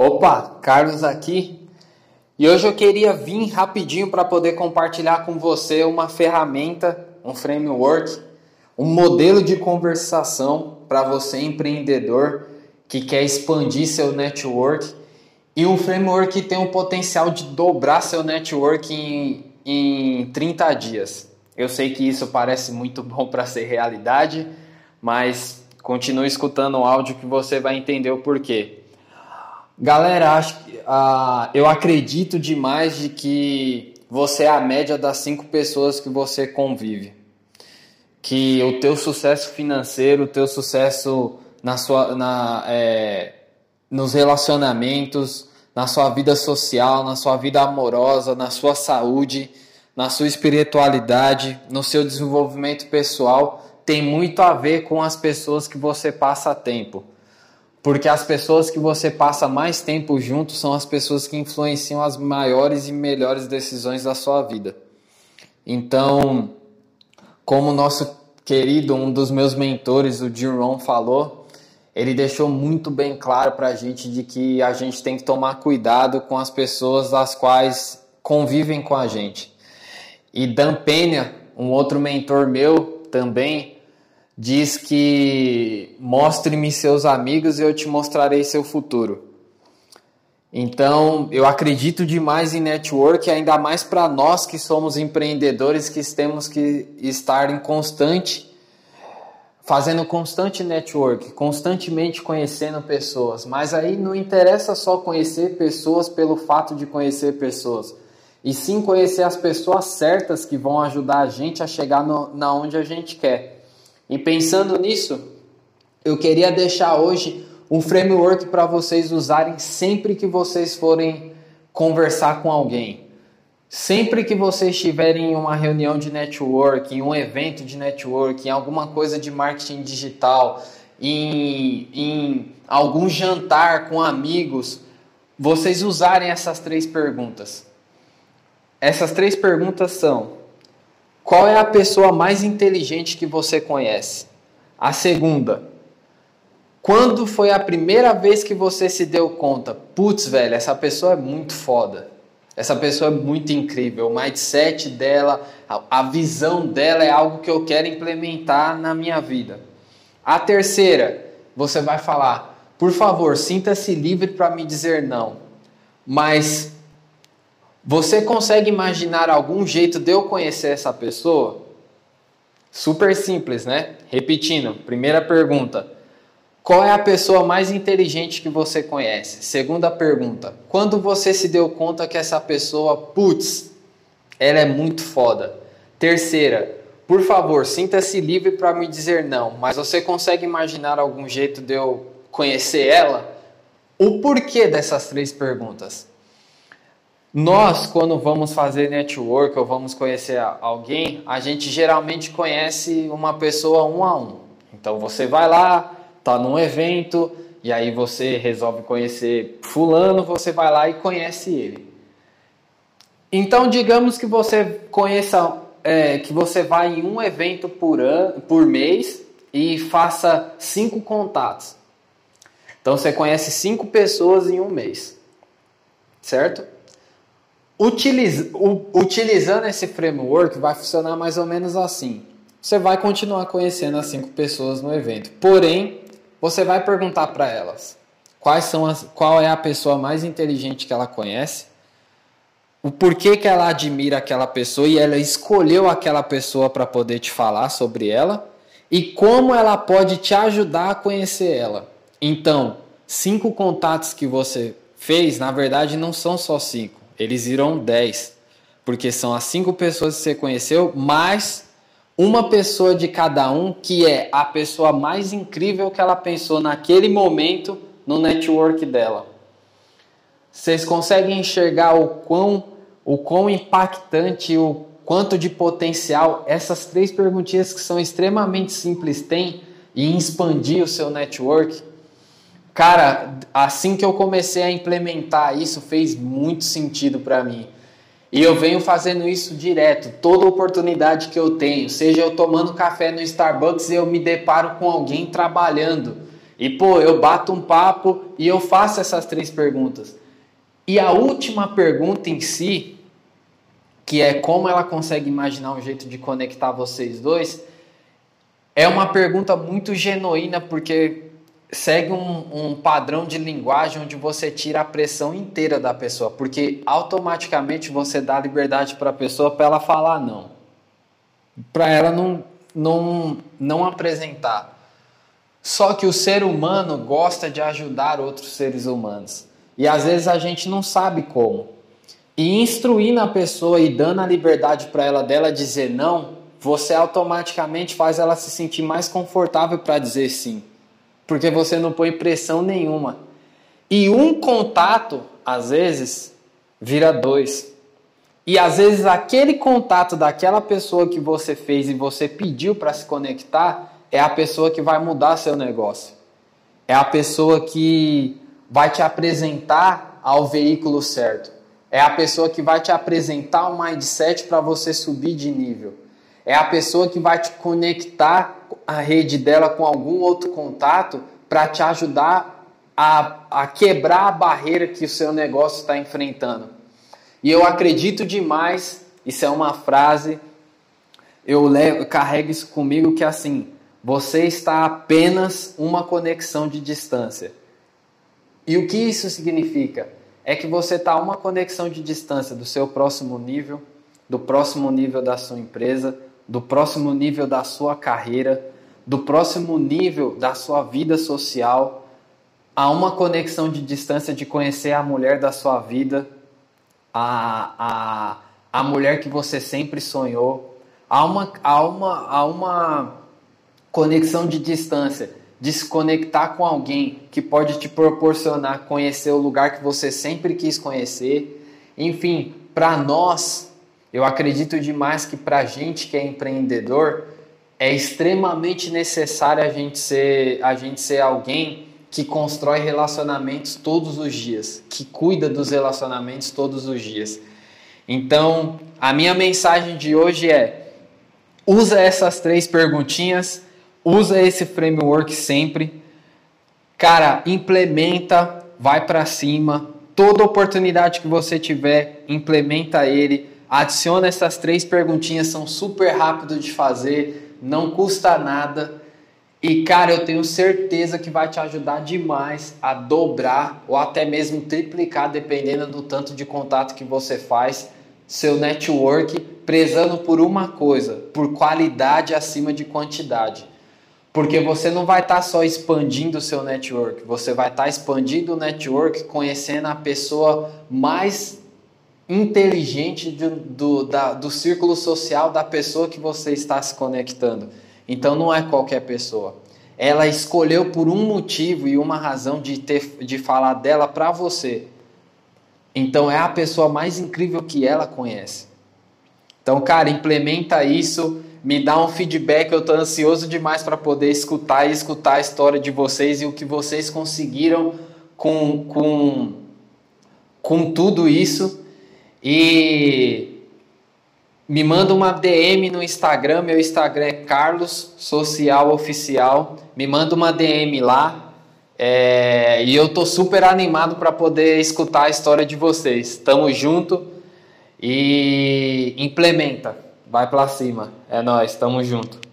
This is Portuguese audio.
Opa, Carlos aqui. E hoje eu queria vir rapidinho para poder compartilhar com você uma ferramenta, um framework, um modelo de conversação para você empreendedor que quer expandir seu network e um framework que tem o potencial de dobrar seu network em, em 30 dias. Eu sei que isso parece muito bom para ser realidade, mas continue escutando o áudio que você vai entender o porquê. Galera, acho, uh, eu acredito demais de que você é a média das cinco pessoas que você convive. Que o teu sucesso financeiro, o teu sucesso na sua, na, é, nos relacionamentos, na sua vida social, na sua vida amorosa, na sua saúde, na sua espiritualidade, no seu desenvolvimento pessoal, tem muito a ver com as pessoas que você passa tempo. Porque as pessoas que você passa mais tempo junto são as pessoas que influenciam as maiores e melhores decisões da sua vida. Então, como nosso querido, um dos meus mentores, o Jim Rohn, falou, ele deixou muito bem claro para a gente de que a gente tem que tomar cuidado com as pessoas as quais convivem com a gente. E Dan Penha, um outro mentor meu também, diz que mostre-me seus amigos e eu te mostrarei seu futuro. Então, eu acredito demais em network, ainda mais para nós que somos empreendedores que temos que estar em constante fazendo constante network, constantemente conhecendo pessoas. Mas aí não interessa só conhecer pessoas pelo fato de conhecer pessoas, e sim conhecer as pessoas certas que vão ajudar a gente a chegar no, na onde a gente quer. E pensando nisso, eu queria deixar hoje um framework para vocês usarem sempre que vocês forem conversar com alguém. Sempre que vocês estiverem em uma reunião de network, em um evento de network, em alguma coisa de marketing digital, em, em algum jantar com amigos, vocês usarem essas três perguntas. Essas três perguntas são: qual é a pessoa mais inteligente que você conhece? A segunda, quando foi a primeira vez que você se deu conta? Putz, velho, essa pessoa é muito foda. Essa pessoa é muito incrível. O mindset dela, a visão dela é algo que eu quero implementar na minha vida. A terceira, você vai falar: por favor, sinta-se livre para me dizer não. Mas você consegue imaginar algum jeito de eu conhecer essa pessoa? Super simples, né? Repetindo, primeira pergunta: qual é a pessoa mais inteligente que você conhece? Segunda pergunta: quando você se deu conta que essa pessoa, putz, ela é muito foda? Terceira: por favor, sinta-se livre para me dizer não, mas você consegue imaginar algum jeito de eu conhecer ela? O porquê dessas três perguntas? Nós, quando vamos fazer network ou vamos conhecer alguém, a gente geralmente conhece uma pessoa um a um. Então você vai lá, tá num evento e aí você resolve conhecer fulano, você vai lá e conhece ele. Então digamos que você conheça, é, que você vai em um evento por ano, por mês e faça cinco contatos. Então você conhece cinco pessoas em um mês, certo? Utiliz, utilizando esse framework vai funcionar mais ou menos assim. Você vai continuar conhecendo as cinco pessoas no evento, porém você vai perguntar para elas quais são as, qual é a pessoa mais inteligente que ela conhece, o porquê que ela admira aquela pessoa e ela escolheu aquela pessoa para poder te falar sobre ela e como ela pode te ajudar a conhecer ela. Então, cinco contatos que você fez, na verdade, não são só cinco, eles irão dez, porque são as cinco pessoas que você conheceu mais uma pessoa de cada um que é a pessoa mais incrível que ela pensou naquele momento no network dela. Vocês conseguem enxergar o quão, o quão impactante, o quanto de potencial essas três perguntinhas que são extremamente simples têm em expandir o seu network? Cara, assim que eu comecei a implementar isso, fez muito sentido para mim. E eu venho fazendo isso direto, toda oportunidade que eu tenho, seja eu tomando café no Starbucks e eu me deparo com alguém trabalhando. E pô, eu bato um papo e eu faço essas três perguntas. E a última pergunta em si, que é como ela consegue imaginar um jeito de conectar vocês dois, é uma pergunta muito genuína, porque segue um, um, padrão de linguagem onde você tira a pressão inteira da pessoa, porque automaticamente você dá liberdade para a pessoa para ela falar não, para ela não, não, não apresentar. Só que o ser humano gosta de ajudar outros seres humanos e às vezes a gente não sabe como. E instruir na pessoa e dando a liberdade para ela dela dizer não, você automaticamente faz ela se sentir mais confortável para dizer sim porque você não põe pressão nenhuma. E um contato, às vezes, vira dois. E às vezes aquele contato daquela pessoa que você fez e você pediu para se conectar é a pessoa que vai mudar seu negócio. É a pessoa que vai te apresentar ao veículo certo. É a pessoa que vai te apresentar um mindset para você subir de nível. É a pessoa que vai te conectar a rede dela com algum outro contato para te ajudar a, a quebrar a barreira que o seu negócio está enfrentando. E eu acredito demais, isso é uma frase, eu, levo, eu carrego isso comigo que é assim, você está apenas uma conexão de distância. E o que isso significa? É que você está uma conexão de distância do seu próximo nível, do próximo nível da sua empresa, do próximo nível da sua carreira, do próximo nível da sua vida social a uma conexão de distância de conhecer a mulher da sua vida, a, a, a mulher que você sempre sonhou, a uma, a, uma, a uma conexão de distância, de se conectar com alguém que pode te proporcionar conhecer o lugar que você sempre quis conhecer. Enfim, para nós, eu acredito demais que para gente que é empreendedor, é extremamente necessário a gente ser, a gente ser alguém que constrói relacionamentos todos os dias, que cuida dos relacionamentos todos os dias. Então, a minha mensagem de hoje é: usa essas três perguntinhas, usa esse framework sempre. Cara, implementa, vai para cima. Toda oportunidade que você tiver, implementa ele. Adiciona essas três perguntinhas, são super rápido de fazer não custa nada. E cara, eu tenho certeza que vai te ajudar demais a dobrar ou até mesmo triplicar, dependendo do tanto de contato que você faz, seu network, prezando por uma coisa, por qualidade acima de quantidade. Porque você não vai estar tá só expandindo o seu network, você vai estar tá expandindo o network, conhecendo a pessoa mais inteligente do, do, da, do círculo social da pessoa que você está se conectando. Então não é qualquer pessoa. Ela escolheu por um motivo e uma razão de, ter, de falar dela para você. Então é a pessoa mais incrível que ela conhece. Então, cara, implementa isso, me dá um feedback. Eu estou ansioso demais para poder escutar e escutar a história de vocês e o que vocês conseguiram com, com, com tudo isso. E me manda uma DM no Instagram, meu Instagram é Carlos Social Oficial. Me manda uma DM lá. É, e eu tô super animado para poder escutar a história de vocês. Tamo junto e implementa. Vai para cima. É nós, tamo junto.